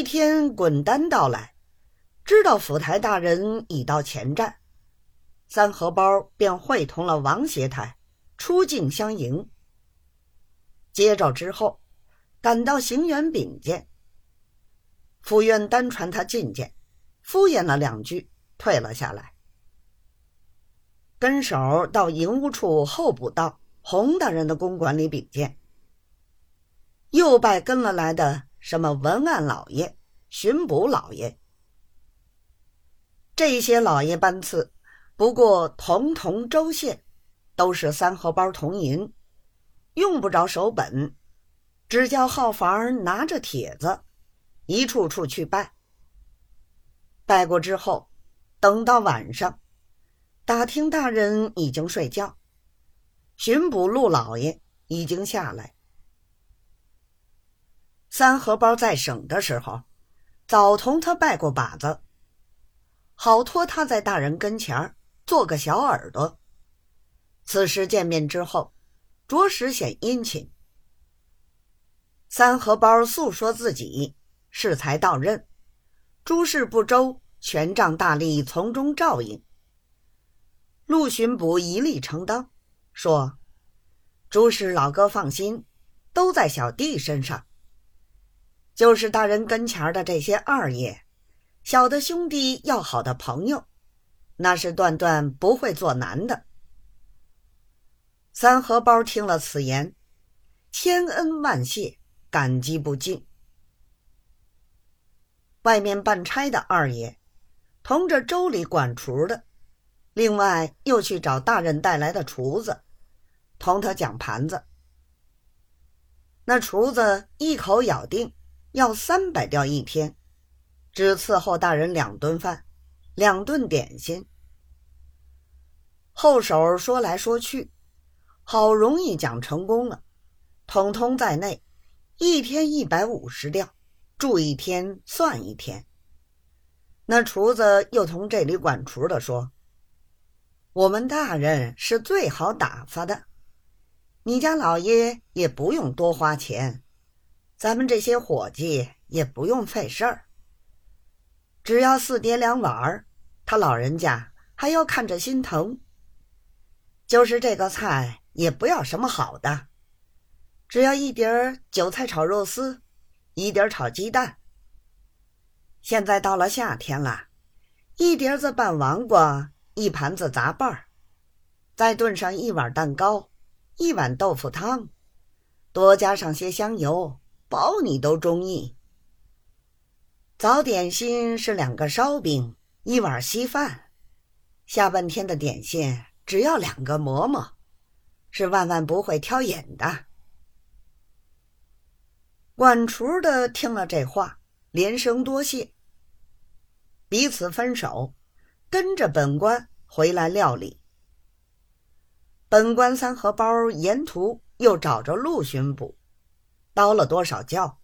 一天滚单到来，知道府台大人已到前站，三荷包便会同了王协台出境相迎。接着之后，赶到行辕禀见，府院单传他觐见，敷衍了两句，退了下来。跟手到营务处候补道洪大人的公馆里禀见，又拜跟了来的。什么文案老爷、巡捕老爷，这些老爷班次，不过同同州县，都是三荷包铜银，用不着手本，只叫号房拿着帖子，一处处去拜。拜过之后，等到晚上，打听大人已经睡觉，巡捕陆老爷已经下来。三荷包在省的时候，早同他拜过把子，好托他在大人跟前做个小耳朵。此时见面之后，着实显殷勤。三荷包诉说自己适才到任，诸事不周，权杖大力从中照应。陆巡捕一力承当，说：“诸事老哥放心，都在小弟身上。”就是大人跟前的这些二爷，小的兄弟要好的朋友，那是断断不会做难的。三荷包听了此言，千恩万谢，感激不尽。外面办差的二爷，同着粥里管厨的，另外又去找大人带来的厨子，同他讲盘子。那厨子一口咬定。要三百吊一天，只伺候大人两顿饭，两顿点心。后手说来说去，好容易讲成功了，统统在内，一天一百五十吊，住一天算一天。那厨子又从这里管厨的说：“我们大人是最好打发的，你家老爷也不用多花钱。”咱们这些伙计也不用费事儿，只要四碟两碗儿，他老人家还要看着心疼。就是这个菜也不要什么好的，只要一碟儿韭菜炒肉丝，一碟儿炒鸡蛋。现在到了夏天了，一碟子拌黄瓜，一盘子杂拌儿，再炖上一碗蛋糕，一碗豆腐汤，多加上些香油。保你都中意。早点心是两个烧饼，一碗稀饭，下半天的点心只要两个馍馍，是万万不会挑眼的。管厨的听了这话，连声多谢，彼此分手，跟着本官回来料理。本官三荷包沿途又找着陆巡捕。叨了多少教？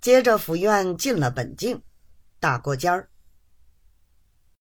接着府院进了本境，大过尖儿，